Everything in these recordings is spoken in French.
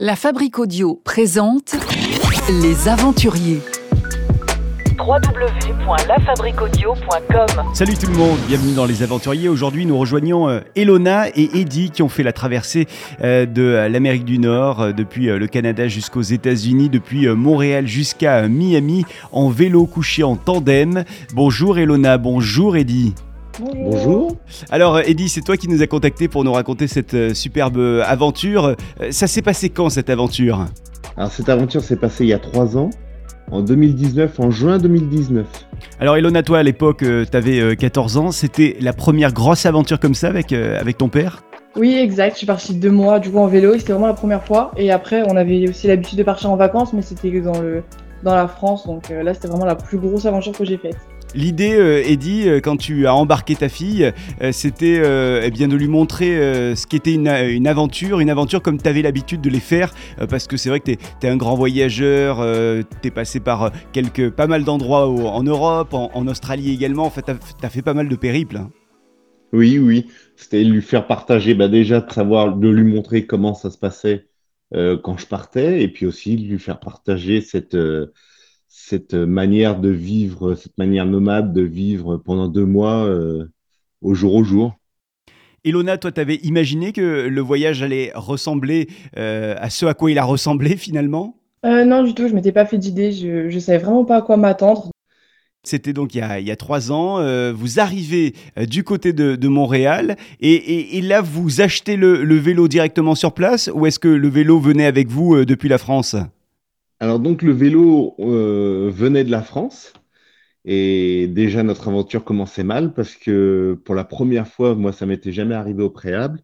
La Fabrique Audio présente Les Aventuriers. www.lafabriquaudio.com Salut tout le monde, bienvenue dans Les Aventuriers. Aujourd'hui, nous rejoignons euh, Elona et Eddie qui ont fait la traversée euh, de euh, l'Amérique du Nord, depuis le Canada jusqu'aux États-Unis, depuis Montréal jusqu'à Miami, en vélo couché en tandem. Bonjour Elona, bonjour Eddie. Bonjour. Alors euh, Eddie, c'est toi qui nous as contacté pour nous raconter cette euh, superbe euh, aventure. Ça s'est passé quand cette aventure? Alors cette aventure s'est passée il y a trois ans, en 2019, en juin 2019. Alors Elona, toi à l'époque, tu avais 14 ans, c'était la première grosse aventure comme ça avec, avec ton père? Oui, exact. Je suis partie deux mois du coup en vélo. et C'était vraiment la première fois. Et après, on avait aussi l'habitude de partir en vacances, mais c'était dans le dans la France. Donc euh, là, c'était vraiment la plus grosse aventure que j'ai faite. L'idée, euh, Eddie, euh, quand tu as embarqué ta fille, euh, c'était eh bien de lui montrer ce qu'était une, aventure, une aventure comme tu avais l'habitude de les faire, parce que c'est vrai que tu es, un grand voyageur, tu es passé par quelques, pas mal d'endroits en Europe, en, Australie également, en fait tu as, fait pas mal de périples. hein. Oui, oui, c'était lui faire partager, bah déjà de savoir, de lui montrer comment ça se passait quand je partais, et puis aussi de lui faire partager cette, cette manière de vivre, cette manière nomade de vivre pendant deux mois euh, au jour au jour. Elona, toi, tu avais imaginé que le voyage allait ressembler euh, à ce à quoi il a ressemblé finalement? Euh, non, du tout. Je m'étais pas fait d'idée. Je je savais vraiment pas à quoi m'attendre. C'était donc il y, a, il y a trois ans. euh, vous arrivez du côté de, de Montréal et, et- et là, vous achetez le, le vélo directement sur place ou est-ce que le vélo venait avec vous euh, depuis la France? Alors donc le vélo euh, venait de la France et déjà notre aventure commençait mal parce que pour la première fois, moi ça m'était jamais arrivé au préalable,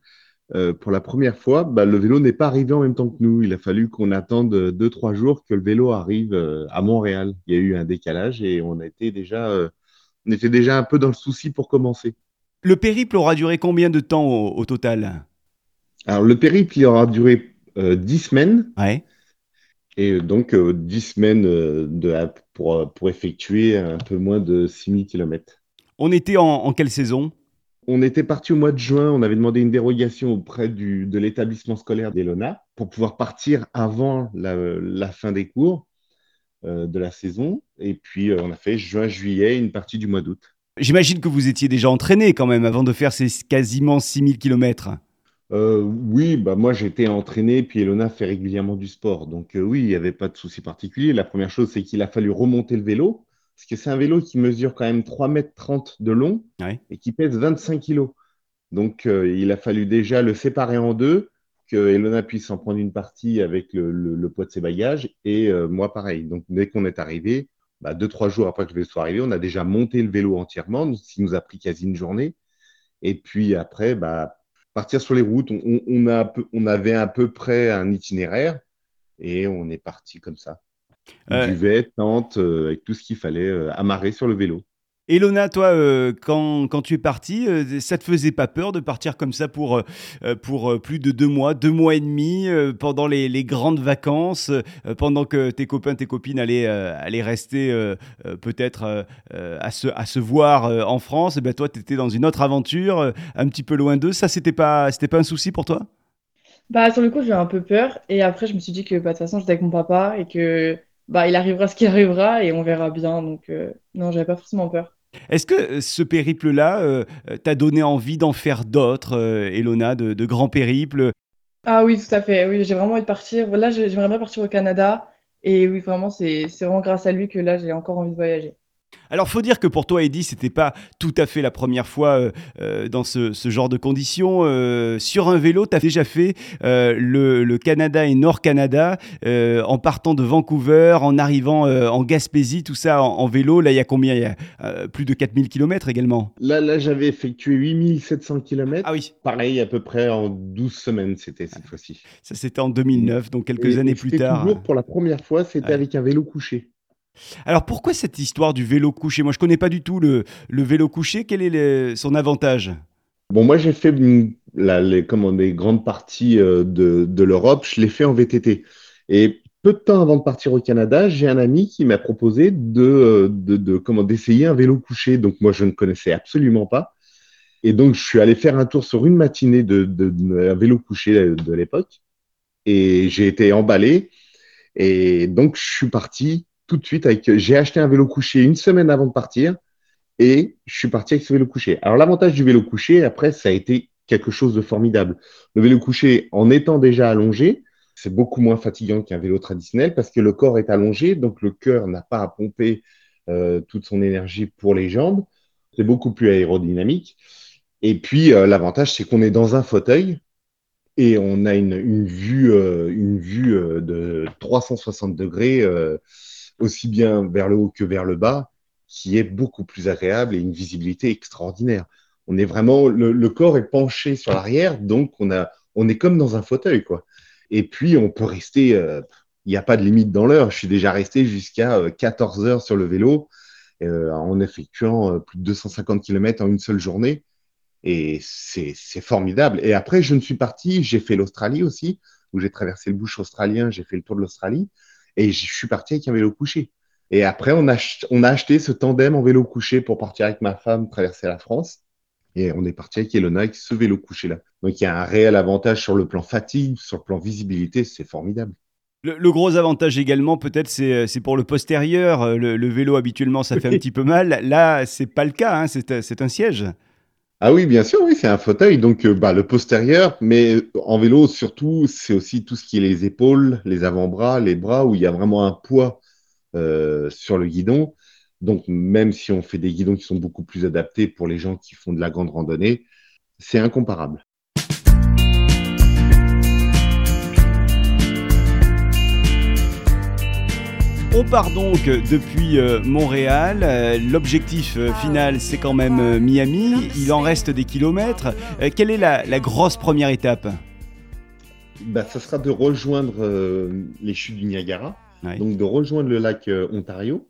euh, pour la première fois, bah, le vélo n'est pas arrivé en même temps que nous. Il a fallu qu'on attende deux, trois jours que le vélo arrive euh, à Montréal. Il y a eu un décalage et on a été déjà, on était déjà un peu dans le souci pour commencer. Le périple aura duré combien de temps au, au total? Alors le périple, il aura duré dix semaines. Ouais. Et donc, euh, 10 semaines euh, de, pour, euh, pour effectuer un peu moins de 6000 km. On était en, en quelle saison? On était parti au mois de juin, on avait demandé une dérogation auprès du, de l'établissement scolaire d'Elona pour pouvoir partir avant la, la fin des cours euh, de la saison. Et puis, euh, on a fait juin-juillet, une partie du mois d'août. J'imagine que vous étiez déjà entraîné quand même avant de faire ces quasiment 6000 km. Euh, oui, bah moi j'étais entraîné, puis Elona fait régulièrement du sport. Donc euh, oui, il n'y avait pas de souci particulier. La première chose, c'est qu'il a fallu remonter le vélo, parce que c'est un vélo qui mesure quand même 3,30 mètres de long Ouais. et qui pèse 25 kilos. Donc euh, il a fallu déjà le séparer en deux, que Elona puisse en prendre une partie avec le, le- le poids de ses bagages, et moi pareil. Donc dès qu'on est arrivé, bah, deux, trois jours après que le vélo soit arrivé, on a déjà monté le vélo entièrement, ce qui nous a pris quasi une journée. Et puis après, bah, partir sur les routes. On, a avait à peu près un itinéraire et on est parti comme ça. Euh. Duvet, tente, euh, avec tout ce qu'il fallait euh, amarrer sur le vélo. Elona, toi, euh, quand, tu es parti, euh, ça te faisait pas peur de partir comme ça pour, euh, euh, plus de deux mois, deux mois et demi, pendant les, grandes vacances, pendant que tes copains, tes copines allaient, rester peut-être à, se, voir en France, et ben toi, tu étais dans une autre aventure, un petit peu loin d'eux. Ça, c'était pas, c'était pas un souci pour toi? Bah sur le coup, j'ai un peu peur. Et après, je me suis dit que bah, de toute façon, j'étais avec mon papa et que bah il arrivera ce qui arrivera et on verra bien. Donc euh, non, j'avais pas forcément peur. Est-ce que euh, ce périple-là euh, t'a donné envie d'en faire d'autres, euh, Elona, de, de grands périples? Ah oui, tout à fait. Oui, j'ai vraiment envie de partir. Là, j'ai- j'aimerais bien partir au Canada. Et oui, vraiment, c'est c'est vraiment grâce à lui que là, j'ai encore envie de voyager. Alors, faut dire que pour toi, Eddie, c'était pas tout à fait la première fois euh, euh, dans ce, ce genre de conditions. Euh, sur un vélo, tu as déjà fait euh, le, le Canada et Nord-Canada en partant de Vancouver, en arrivant en Gaspésie, tout ça en, en vélo. Là, il y a combien? Il y a plus de 4000 km également. Là, là j'avais effectué 8700 km. Ah oui, Pareil, à peu près en 12 semaines, c'était cette fois-ci. ça c'était en 2009, donc quelques Et- années et plus tard. toujours pour la première fois, c'était avec un vélo couché. Alors, pourquoi cette histoire du vélo couché? Moi, je connais pas du tout le, vélo couché. Quel est son avantage? Bon, moi, j'ai fait la- les, comment, des grandes parties euh, de, de l'Europe, je l'ai fait en VTT. Et peu de temps avant de partir au Canada, j'ai un ami qui m'a proposé de, euh, de, de- comment, d'essayer un vélo couché. Donc, moi, je ne connaissais absolument pas. Et donc, je suis allé faire un tour sur une matinée de, de, de- un vélo couché de l'époque. et j'ai été emballé. Et donc, je suis parti tout de suite avec. J'ai acheté un vélo couché une semaine avant de partir et je suis parti avec ce vélo couché. Alors, l'avantage du vélo couché, après, ça a été quelque chose de formidable. Le vélo couché, en étant déjà allongé, c'est beaucoup moins fatigant qu'un vélo traditionnel parce que le corps est allongé, donc le cœur n'a pas à pomper euh, toute son énergie pour les jambes. C'est beaucoup plus aérodynamique. Et puis, euh, l'avantage, c'est qu'on est dans un fauteuil et on a une, vue, euh, une vue de 360 degrés, aussi bien vers le haut que vers le bas, qui est beaucoup plus agréable et une visibilité extraordinaire. On est vraiment, le, corps est penché sur l'arrière, donc on, a, on est comme dans un fauteuil, quoi. Et puis, on peut rester, il n'y a pas de limite dans l'heure. Je suis déjà resté jusqu'à 14 heures sur le vélo en effectuant plus de 250 km en une seule journée. Et c'est formidable. Et après, je ne suis parti, j'ai fait l'Australie aussi, où j'ai traversé le bush australien, j'ai fait le tour de l'Australie, et je suis parti avec un vélo couché. Et après, on a, on a acheté ce tandem en vélo couché pour partir avec ma femme traverser la France. Et on est parti avec Elona avec ce vélo couché-là. Donc il y a un réel avantage sur le plan fatigue, sur le plan visibilité, c'est formidable. Le, gros avantage également, peut-être, c'est, pour le postérieur. Le, vélo, habituellement, ça fait un petit peu mal. Là, c'est pas le cas, hein. c'est, un siège. Ah oui, bien sûr, oui, c'est un fauteuil. Donc, euh, bah, le postérieur, mais euh, en vélo, surtout, c'est aussi tout ce qui est les épaules, les avant-bras, les bras, où il y a vraiment un poids euh, sur le guidon. Donc, même si on fait des guidons qui sont beaucoup plus adaptés pour les gens qui font de la grande randonnée, c'est incomparable. On part donc depuis euh, Montréal. Euh, l'objectif euh, final, c'est quand même Miami. Il en reste des kilomètres. Quelle est la, grosse première étape? Bah, Ça sera de rejoindre les chutes du Niagara, donc de rejoindre le lac Ontario,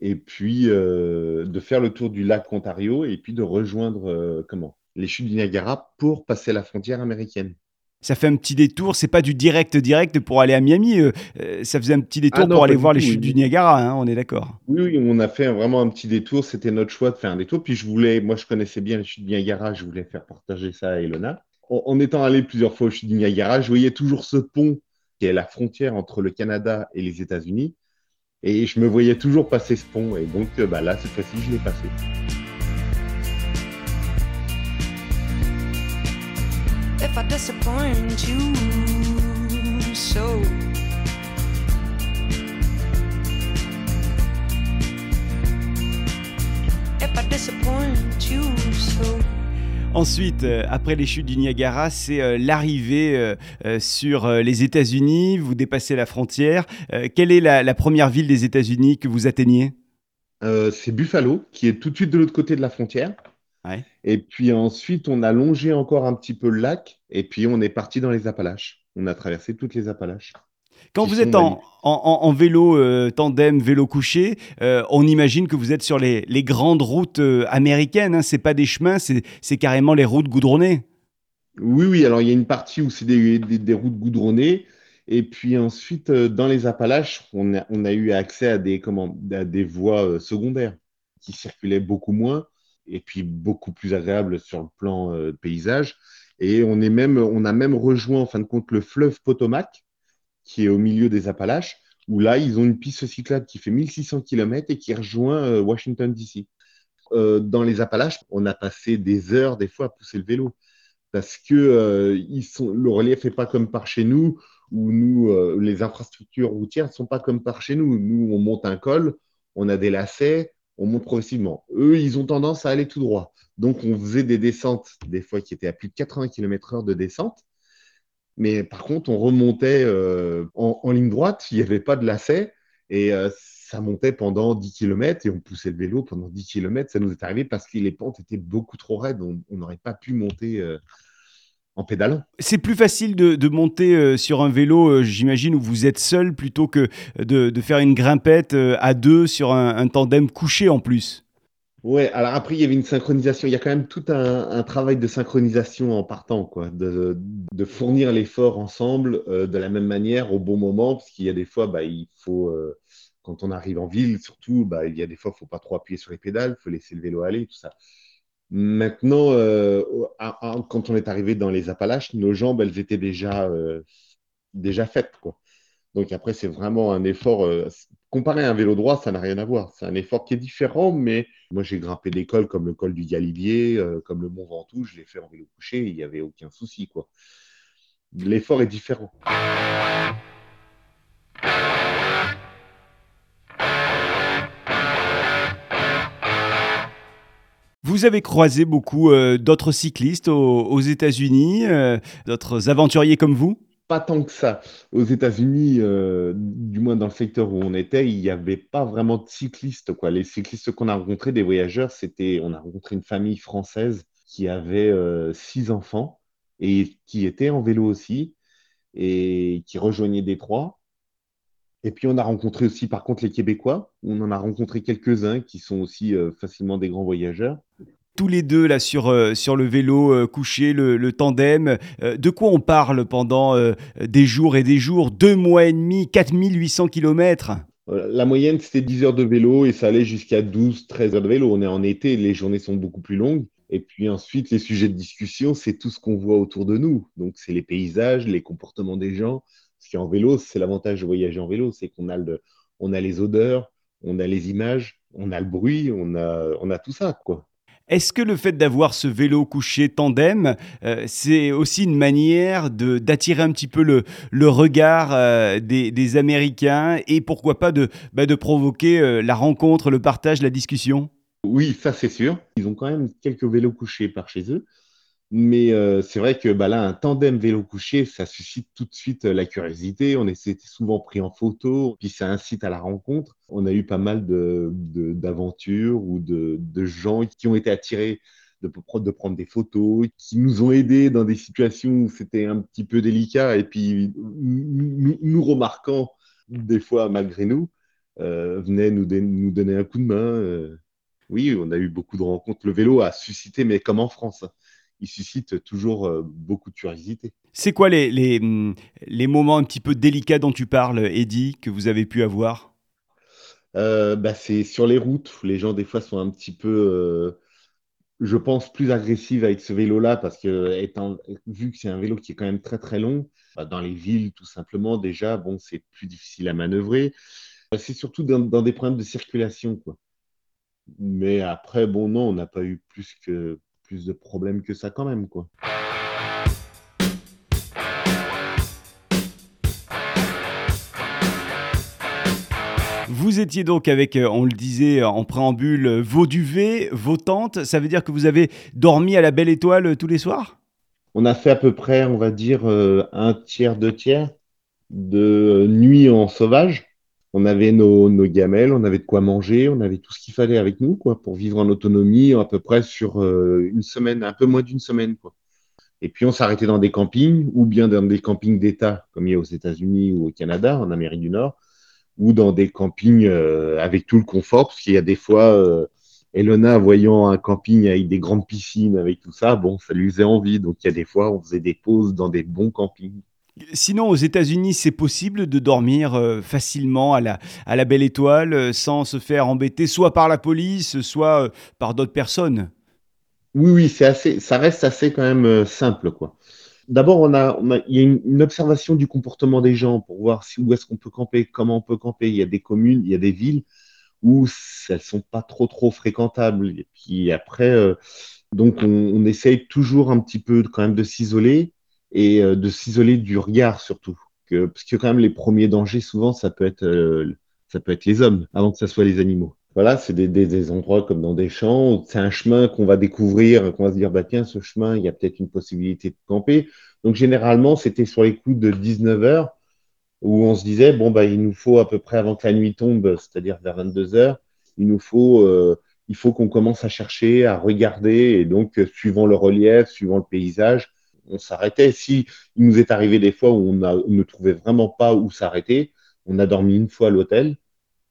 et puis de faire le tour du lac Ontario, et puis de rejoindre comment? Les chutes du Niagara pour passer la frontière américaine ça fait un petit détour. C'est pas du direct direct pour aller à Miami. Euh, euh, ça faisait un petit détour ah pour aller voir les chutes du Niagara. Hein, on est d'accord. Oui, oui, on a fait vraiment un petit détour. C'était notre choix de faire un détour. Puis je voulais, moi, je connaissais bien les chutes du Niagara. Je voulais faire partager ça à Elona. En, étant allé plusieurs fois aux chutes du Niagara, je voyais toujours ce pont qui est la frontière entre le Canada et les États-Unis. Et je me voyais toujours passer ce pont. Et donc, euh, bah, là, cette fois-ci, je l'ai passé. If I disappoint you so. If I disappoint you so. Ensuite, euh, après les chutes du Niagara, c'est euh, l'arrivée euh, sur les États-Unis. Vous dépassez la frontière. quelle est la, la, première ville des États-Unis que vous atteignez? C'est Buffalo, qui est tout de suite de l'autre côté de la frontière. Et puis ensuite, on a longé encore un petit peu le lac et puis on est parti dans les Appalaches. On a traversé toutes les Appalaches. Quand vous êtes en, vélo euh, tandem, vélo couché, euh, on imagine que vous êtes sur les, grandes routes euh, américaines. Hein. Ce n'est pas des chemins, c'est carrément les routes goudronnées. Oui, oui. Alors il y a une partie où c'est des, routes goudronnées. Et puis ensuite, dans les Appalaches, on a, on a eu accès à des, comment, à des voies secondaires qui circulaient beaucoup moins et puis beaucoup plus agréable sur le plan euh, paysage. Et on, est même, on a même rejoint en fin de compte le fleuve Potomac, qui est au milieu des Appalaches, où là, ils ont une piste cyclable qui fait 1600 km et qui rejoint euh, Washington, D.C. Euh, dans les Appalaches, on a passé des heures, des fois, à pousser le vélo. Parce que ils sont, le relief n'est pas comme par chez nous, où nous, les infrastructures routières ne sont pas comme par chez nous. Nous, on monte un col, on a des lacets, on monte progressivement. Eux, ils ont tendance à aller tout droit. Donc, on faisait des descentes, des fois qui étaient à plus de 80 km/h de descente. Mais par contre, on remontait euh, en, ligne droite, il n'y avait pas de lacet. Et euh, ça montait pendant 10 km et on poussait le vélo pendant 10 km. Ça nous est arrivé parce que les pentes étaient beaucoup trop raides. On n'aurait pas pu monter euh, en pédalant. C'est plus facile de, monter euh, sur un vélo, euh, j'imagine, où vous êtes seul, plutôt que de, faire une grimpette euh, à deux sur un, tandem couché en plus. Ouais, alors après, il y avait une synchronisation. Il y a quand même tout un, travail de synchronisation en partant, quoi, de, fournir l'effort ensemble de la même manière au bon moment, parce qu'il y a des fois, bah, il faut, quand on arrive en ville, surtout, bah, il y a des fois, il ne faut pas trop appuyer sur les pédales, il faut laisser le vélo aller, tout ça. Maintenant, euh, quand on est arrivé dans les Appalaches, nos jambes, elles étaient déjà euh, déjà faites. Quoi. Donc après, c'est vraiment un effort. euh, comparé à un vélo droit, ça n'a rien à voir. C'est un effort qui est différent, mais moi, j'ai grimpé des cols comme le col du Galibier, comme le Mont Ventoux, je l'ai fait en vélo couché, il n'y avait aucun souci. L'effort est différent. Vous avez croisé beaucoup euh, d'autres cyclistes aux, États-Unis, euh, d'autres aventuriers comme vous? Pas tant que ça. Aux États-Unis, euh, du moins dans le secteur où on était, il n'y avait pas vraiment de cyclistes. Les cyclistes qu'on a rencontrés, des voyageurs, c'était, on a rencontré une famille française qui avait six enfants et qui était en vélo aussi et qui rejoignait Détroit. Et puis on a rencontré aussi par contre les Québécois. On en a rencontré quelques-uns qui sont aussi euh, facilement des grands voyageurs. tous les deux là sur, euh, sur le vélo euh, couché, le, le tandem. De quoi on parle pendant des jours et des jours? Deux mois et demi, 4800 kilomètres. La moyenne, c'était 10 heures de vélo et ça allait jusqu'à 12, 13 heures de vélo. On est en été, les journées sont beaucoup plus longues. Et puis ensuite, les sujets de discussion, c'est tout ce qu'on voit autour de nous. Donc, c'est les paysages, les comportements des gens. Parce qu'en vélo, c'est l'avantage de voyager en vélo, c'est qu'on a, le, on a les odeurs, on a les images, on a le bruit, on a, on a tout ça, quoi. Est-ce que le fait d'avoir ce vélo couché tandem, euh, c'est aussi une manière d'attirer un petit peu le, le regard euh, des, des Américains et pourquoi pas de, bah, de provoquer euh, la rencontre, le partage, la discussion? Oui, ça c'est sûr. Ils ont quand même quelques vélos couchés par chez eux. Mais euh, c'est vrai que bah, là, un tandem vélo couché, ça suscite tout de suite euh, la curiosité. On était souvent pris en photo, puis ça incite à la rencontre. On a eu pas mal de, de- d'aventures ou de, de gens qui ont été attirés de, de prendre des photos, qui nous ont aidés dans des situations où c'était un petit peu délicat, et puis nous, remarquant des fois malgré nous, euh, venaient nous, nous donner un coup de main. oui, on a eu beaucoup de rencontres. Le vélo a suscité, mais comme en France, hein, il suscite toujours euh, beaucoup de curiosité. C'est quoi les, les, hum, les moments un petit peu délicats dont tu parles, Eddy, que vous avez pu avoir? Euh, bah, c'est sur les routes où les gens, des fois, sont un petit peu, euh, je pense, plus agressifs avec ce vélo-là parce que, étant, vu que c'est un vélo qui est quand même très très long, bah, dans les villes, tout simplement, déjà, bon, c'est plus difficile à manœuvrer. Euh, C'est surtout dans, dans des problèmes de circulation, quoi. Mais après, bon, non, on n'a pas eu plus que plus de problèmes que ça quand même, quoi. Vous étiez donc avec, euh, on le disait en préambule, euh, vos duvets, vos tentes. Ça veut dire que vous avez dormi à la belle étoile euh, tous les soirs? On a fait à peu près, on va dire, euh, un tiers, deux tiers de nuit en sauvage. On avait nos, gamelles, on avait de quoi manger, on avait tout ce qu'il fallait avec nous, quoi, pour vivre en autonomie à peu près sur euh, une semaine, un peu moins d'une semaine. Et puis on s'arrêtait dans des campings, ou bien dans des campings d'État, comme il y a aux États-Unis ou au Canada, en Amérique du Nord, ou dans des campings euh, avec tout le confort, parce qu'il y a des fois, euh, Elona, voyant un camping avec des grandes piscines, avec tout ça, bon, ça lui faisait envie. Donc il y a des fois, on faisait des pauses dans des bons campings. Sinon, aux États-Unis, c'est possible de dormir euh, facilement à la, à la belle étoile euh, sans se faire embêter soit par la police, soit euh, par d'autres personnes? Oui, oui, c'est assez, ça reste assez quand même simple, quoi. D'abord, on a, il y a une, observation du comportement des gens pour voir où est-ce qu'on peut camper, comment on peut camper. Il y a des communes, il y a des villes où elles sont pas trop, trop fréquentables. Et puis après, donc on, on essaye toujours un petit peu quand même de s'isoler et euh, de s'isoler du regard surtout. Parce que quand même les premiers dangers, souvent, ça peut être, euh, ça peut être les hommes avant que ça soit les animaux. Voilà, c'est des, endroits comme dans des champs, c'est un chemin qu'on va découvrir, qu'on va se dire, bah tiens, ce chemin, il y a peut-être une possibilité de camper. Donc généralement, c'était sur les coups de 19 heures où on se disait, bon, bah, il nous faut à peu près avant que la nuit tombe, c'est-à-dire vers 22 heures, il nous faut, euh, faut qu'on commence à chercher, à regarder, et donc, suivant le relief, suivant le paysage, on s'arrêtait. Si il nous est arrivé des fois où on, a, on ne trouvait vraiment pas où s'arrêter, on a dormi une fois à l'hôtel,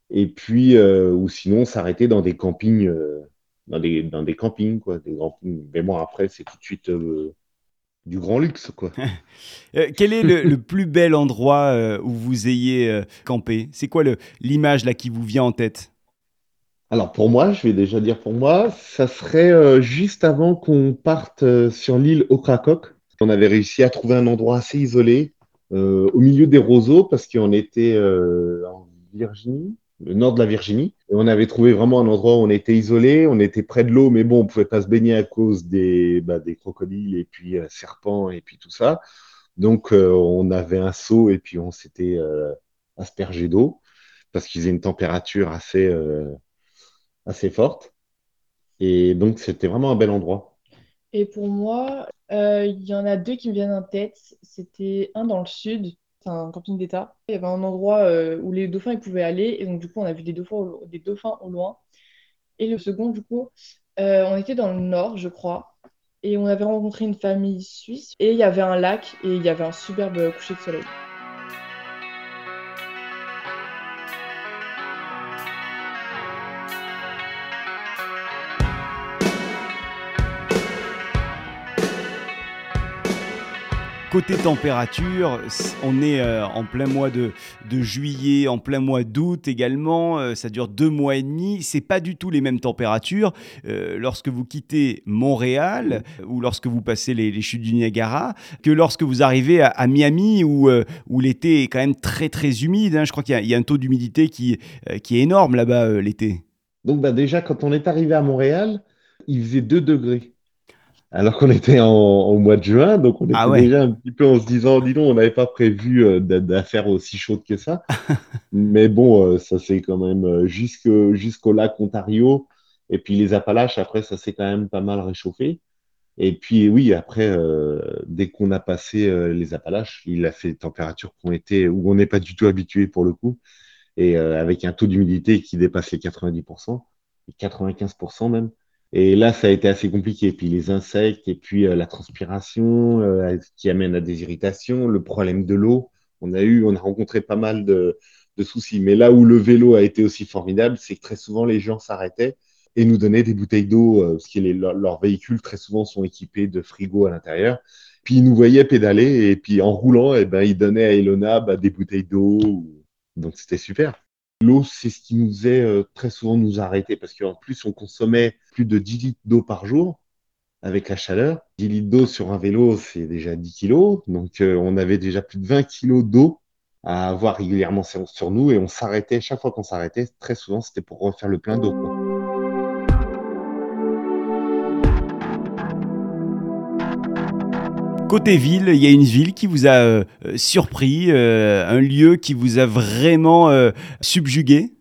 et puis, euh, ou sinon, s'arrêter dans des campings, euh, dans des, dans des campings, quoi, des campings. Mais bon, après, c'est tout de suite euh, du grand luxe, quoi. Quel est le, le plus bel endroit où vous ayez campé? C'est quoi l'image là qui vous vient en tête? Alors pour moi, je vais déjà dire pour moi, ça serait juste avant qu'on parte sur l'île Ocracoke. On avait réussi à trouver un endroit assez isolé euh, au milieu des roseaux parce qu'on était euh, en Virginie, le nord de la Virginie. Et on avait trouvé vraiment un endroit où on était isolé, on était près de l'eau, mais bon, on pouvait pas se baigner à cause des, bah, des crocodiles et puis euh, serpents et puis tout ça. Donc, euh, on avait un seau et puis on s'était euh, aspergé d'eau parce qu'ils avaient une température assez, euh, assez forte. Et donc, c'était vraiment un bel endroit. Et pour moi, euh, il y en a deux qui me viennent en tête. C'était un dans le sud, c'est un camping d'État. Il y avait un endroit euh, où les dauphins pouvaient aller, et donc du coup on a vu des dauphins au, des dauphins au loin. Et le second, du coup, euh, on était dans le nord, je crois, et on avait rencontré une famille suisse, et il y avait un lac, et il y avait un superbe coucher de soleil. Côté température, on est euh, en plein mois de, juillet, en plein mois d'août également. euh, ça dure deux mois et demi. C'est pas du tout les mêmes températures euh, lorsque vous quittez Montréal ou lorsque vous passez les, chutes du Niagara que lorsque vous arrivez à, Miami où, l'été est quand même très très humide. hein. Je crois qu'il y, a- un taux d'humidité qui, est énorme là-bas l'été. Donc, bah, déjà, quand on est arrivé à Montréal, il faisait 2 degrés. Alors qu'on était en, au mois de juin, donc on était Ah ouais. déjà un petit peu en se disant, dis donc, on n'avait pas prévu euh, d'a- d'affaires aussi chaudes que ça. Mais bon, euh, ça c'est quand même euh, jusqu'au lac Ontario. Et puis les Appalaches, après, ça s'est quand même pas mal réchauffé. Et puis oui, après, euh, dès qu'on a passé les Appalaches, il a fait des températures ont été, où on n'est pas du tout habitué pour le coup. Et euh, avec un taux d'humidité qui dépasse les 90%, 95% même. Et là, ça a été assez compliqué. Et puis les insectes, et puis euh, la transpiration euh, qui amène à des irritations, le problème de l'eau. On a eu, on a rencontré pas mal de, de soucis. Mais là où le vélo a été aussi formidable, c'est que très souvent les gens s'arrêtaient et nous donnaient des bouteilles d'eau, euh, parce que leurs véhicules très souvent sont équipés de frigo à l'intérieur. Puis ils nous voyaient pédaler et puis en roulant, et ben ils donnaient à Elona bah, des bouteilles d'eau. Donc c'était super. L'eau, c'est ce qui nous faisait euh, très souvent nous arrêter parce qu'en plus, on consommait plus de 10 litres d'eau par jour avec la chaleur. 10 litres d'eau sur un vélo, c'est déjà 10 kilos. Donc, euh, on avait déjà plus de 20 kilos d'eau à avoir régulièrement sur, sur nous et on s'arrêtait. Chaque fois qu'on s'arrêtait, très souvent, c'était pour refaire le plein d'eau. Côté ville, il y a une ville qui vous a euh, surpris, euh, un lieu qui vous a vraiment euh, subjugué?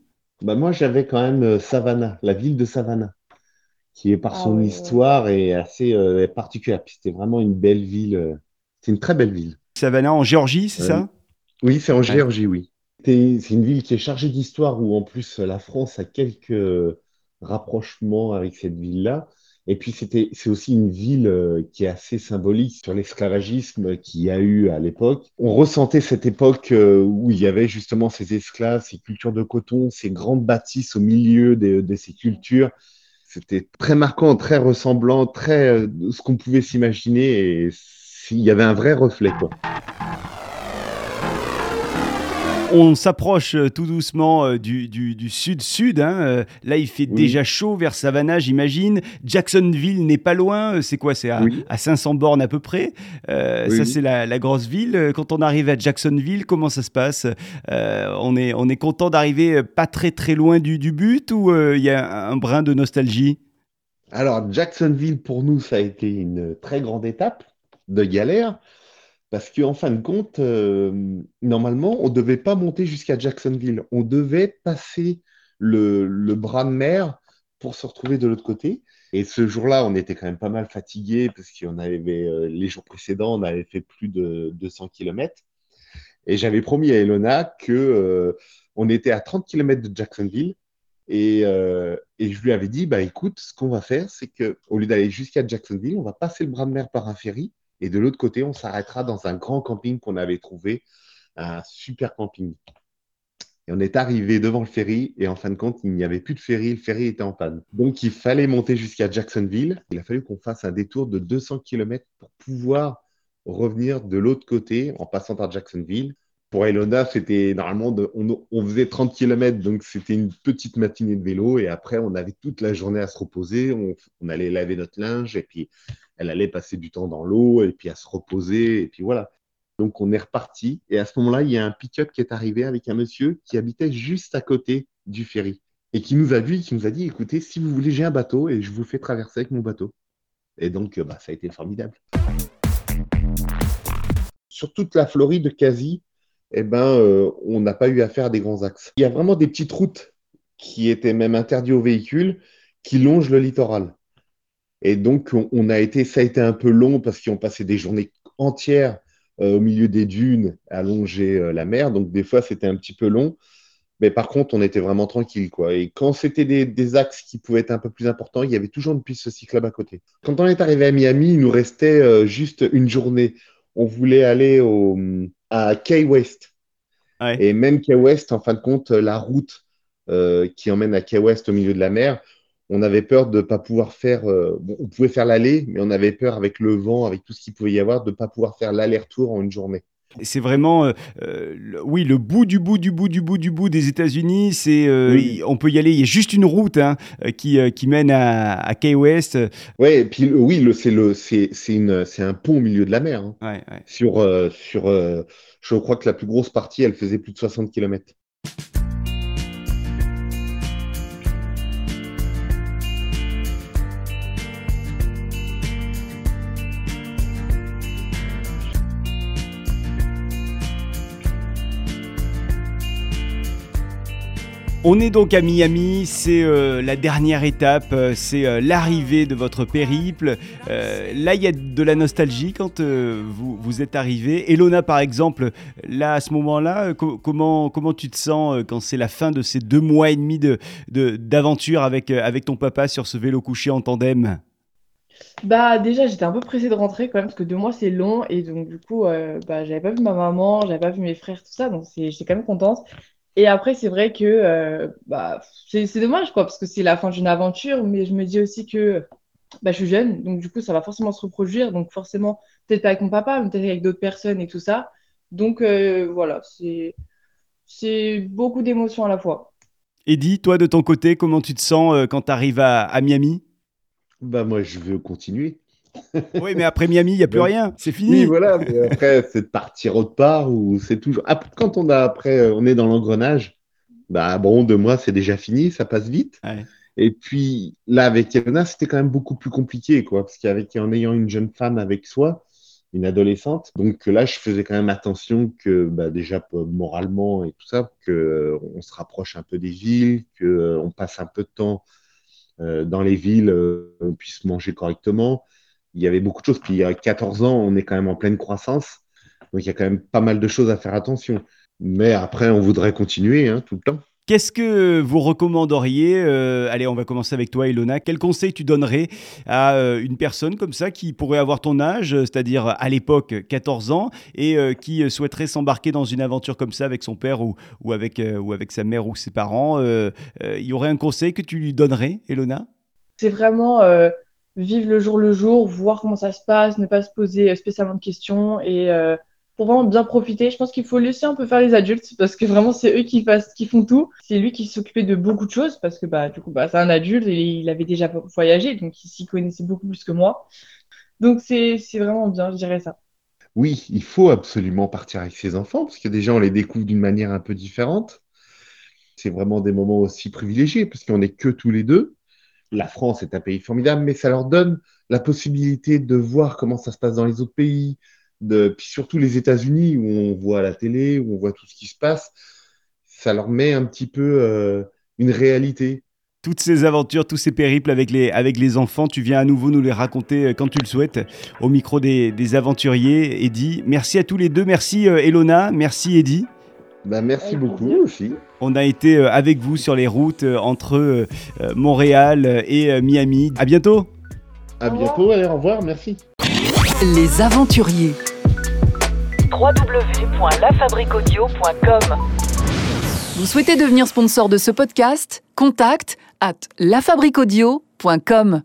Bah, moi, j'avais quand même euh, Savannah, la ville de Savannah, qui est par Ah son ouais, histoire et assez euh, particulière. Puis C'était vraiment une belle ville. euh, C'est une très belle ville. Savannah en Géorgie, c'est Euh, ça Oui, c'est en Géorgie, oui. C'est c'est une ville qui est chargée d'histoire où en plus la France a quelques rapprochements avec cette ville-là. Et puis c'était, c'est aussi une ville euh, qui est assez symbolique sur l'esclavagisme qu'il y a eu à l'époque. On ressentait cette époque euh, où il y avait justement ces esclaves, ces cultures de coton, ces grandes bâtisses au milieu de, ces cultures. C'était très marquant, très ressemblant, très euh, ce qu'on pouvait s'imaginer. Et il y avait un vrai reflet. On s'approche euh, tout doucement euh, du, du- du sud-sud. hein, euh, Là, il fait Oui. déjà chaud vers Savannah, j'imagine. Jacksonville n'est pas loin. C'est quoi C'est à, Oui. à 500 bornes à peu près. Euh, Oui, ça, c'est la, la grosse ville. Quand on arrive à Jacksonville, comment ça se passe? Euh, on, est, on est content d'arriver pas très très loin du, du but ou euh, il y a un brin de nostalgie? Alors, Jacksonville, pour nous, ça a été une très grande étape de galère, parce qu'en fin de compte, euh, normalement, on ne devait pas monter jusqu'à Jacksonville. On devait passer le, le bras de mer pour se retrouver de l'autre côté. Et ce jour-là, on était quand même pas mal fatigué, parce qu'on avait, euh, les jours précédents, on avait fait plus de 200 km. Et j'avais promis à Elona que, euh, on était à 30 km de Jacksonville. Et, euh, et je lui avais dit, bah écoute, ce qu'on va faire, c'est que au lieu d'aller jusqu'à Jacksonville, on va passer le bras de mer par un ferry, et de l'autre côté, on s'arrêtera dans un grand camping qu'on avait trouvé, un super camping. Et on est arrivé devant le ferry, et en fin de compte, il n'y avait plus de ferry, le ferry était en panne. Donc il fallait monter jusqu'à Jacksonville. Il a fallu qu'on fasse un détour de 200 km pour pouvoir revenir de l'autre côté en passant par Jacksonville. Pour Elona, c'était normalement, de- on, faisait 30 km, donc c'était une petite matinée de vélo. Et après, on avait toute la journée à se reposer. On, on allait laver notre linge, et puis elle allait passer du temps dans l'eau, et puis à se reposer. Et puis voilà. Donc on est reparti. Et à ce moment-là, il y a un pick-up qui est arrivé avec un monsieur qui habitait juste à côté du ferry et qui nous a vu, qui nous a dit écoutez, si vous voulez, j'ai un bateau et je vous fais traverser avec mon bateau. Et donc, bah, ça a été formidable. Sur toute la Floride quasi, eh ben, euh, on n'a pas eu à faire des grands axes. Il y a vraiment des petites routes qui étaient même interdites aux véhicules qui longent le littoral. Et donc, on, a été, ça a été un peu long parce qu'ils ont passé des journées entières euh, au milieu des dunes à longer euh, la mer. Donc, des fois, c'était un petit peu long. Mais par contre, on était vraiment tranquille. Quoi. Et quand c'était des, axes qui pouvaient être un peu plus importants, il y avait toujours une piste cyclable à côté. Quand on est arrivé à Miami, il nous restait juste une journée. On voulait aller au, à Key West. Et même Key West, en fin de compte, la route euh, qui emmène à Key West au milieu de la mer, on avait peur de ne pas pouvoir faire. Euh, on pouvait faire l'aller, mais on avait peur avec le vent, avec tout ce qu'il pouvait y avoir, de ne pas pouvoir faire l'aller-retour en une journée. C'est vraiment, euh, oui, le bout du bout du bout du bout du bout des États-Unis. C'est, on peut y aller. Il y a juste une route hein, qui, qui mène à, à Key West. Ouais, et puis oui, le, c'est le, c'est, c'est une, c'est un pont au milieu de la mer. Hein. Ouais, Sur, sur, je crois que la plus grosse partie, elle faisait plus de 60 km. On est donc à Miami, c'est euh, la dernière étape, euh, c'est euh, l'arrivée de votre périple. là, il y a de la nostalgie quand vous, vous, êtes arrivé. Elona, par exemple, là, à ce moment-là, comment, comment tu te sens quand c'est la fin de ces deux mois et demi d'aventure de, avec, avec ton papa sur ce vélo couché en tandem? Bah déjà j'étais un peu pressée de rentrer quand même parce que deux mois c'est long et donc du coup bah, j'avais pas vu ma maman, j'avais pas vu mes frères tout ça donc j'étais quand même contente et après, c'est vrai que euh, bah, c'est dommage, quoi, parce que c'est la fin d'une aventure, mais je me dis aussi que bah, je suis jeune, donc du coup, ça va forcément se reproduire. Donc, forcément, peut-être pas avec mon papa, mais peut-être avec d'autres personnes et tout ça. Donc, euh, voilà, c'est beaucoup d'émotions à la fois. Eddie, toi, de ton côté, comment tu te sens euh, quand tu arrives à, à Miami? Bah, Moi, je veux continuer. oui, mais après Miami, il n'y a plus rien, c'est fini. Oui, voilà. après, c'est de partir autre part ou c'est toujours. quand on a après, on est dans l'engrenage. Bah bon, deux mois, c'est déjà fini, ça passe vite. Et puis là, avec Elena, c'était quand même beaucoup plus compliqué, quoi, parce qu'avec en ayant une jeune femme avec soi, une adolescente, donc là, je faisais quand même attention que, bah, déjà moralement et tout ça, que euh, on se rapproche un peu des villes, que euh, on passe un peu de temps euh, dans les villes, on puisse manger correctement il y avait beaucoup de choses. Puis il y a 14 ans, on est quand même en pleine croissance. Donc il y a quand même pas mal de choses à faire attention. Mais après, on voudrait continuer hein, tout le temps. Qu'est-ce que vous recommanderiez euh, Allez, on va commencer avec toi, Ilona. Quel conseil tu donnerais à euh, une personne comme ça qui pourrait avoir ton âge, c'est-à-dire à l'époque 14 ans, et euh, qui souhaiterait s'embarquer dans une aventure comme ça avec son père ou, ou, avec, ou avec sa mère ou ses parents Il y aurait un conseil que tu lui donnerais, Ilona? C'est vraiment vivre le jour le jour, voir comment ça se passe, ne pas se poser spécialement de questions et euh, pour vraiment bien profiter. Je pense qu'il faut laisser un peu faire les adultes parce que vraiment c'est eux qui, font tout. C'est lui qui s'occupait de beaucoup de choses parce que bah du coup bah, c'est un adulte et il avait déjà voyagé donc il s'y connaissait beaucoup plus que moi. Donc c'est vraiment bien, je dirais ça. Oui, il faut absolument partir avec ses enfants parce que déjà on les découvre d'une manière un peu différente. C'est vraiment des moments aussi privilégiés parce qu'on n'est que tous les deux la France est un pays formidable, mais ça leur donne la possibilité de voir comment ça se passe dans les autres pays, puis surtout les États-Unis où on voit la télé, où on voit tout ce qui se passe. Ça leur met un petit peu euh, une réalité. Toutes ces aventures, tous ces périples avec les, enfants, tu viens à nouveau nous les raconter euh, quand tu le souhaites au micro des, des aventuriers. Eddie, merci à tous les deux. Merci euh, Elona, merci Eddie. Bah, merci beaucoup aussi. On a été euh, avec vous sur les routes euh, entre euh, Montréal et Miami. À bientôt. À bientôt, allez, au revoir, merci. Les aventuriers. www.lafabriquaudio.com Vous souhaitez devenir sponsor de ce podcast? Contact à lafabriquaudio.com.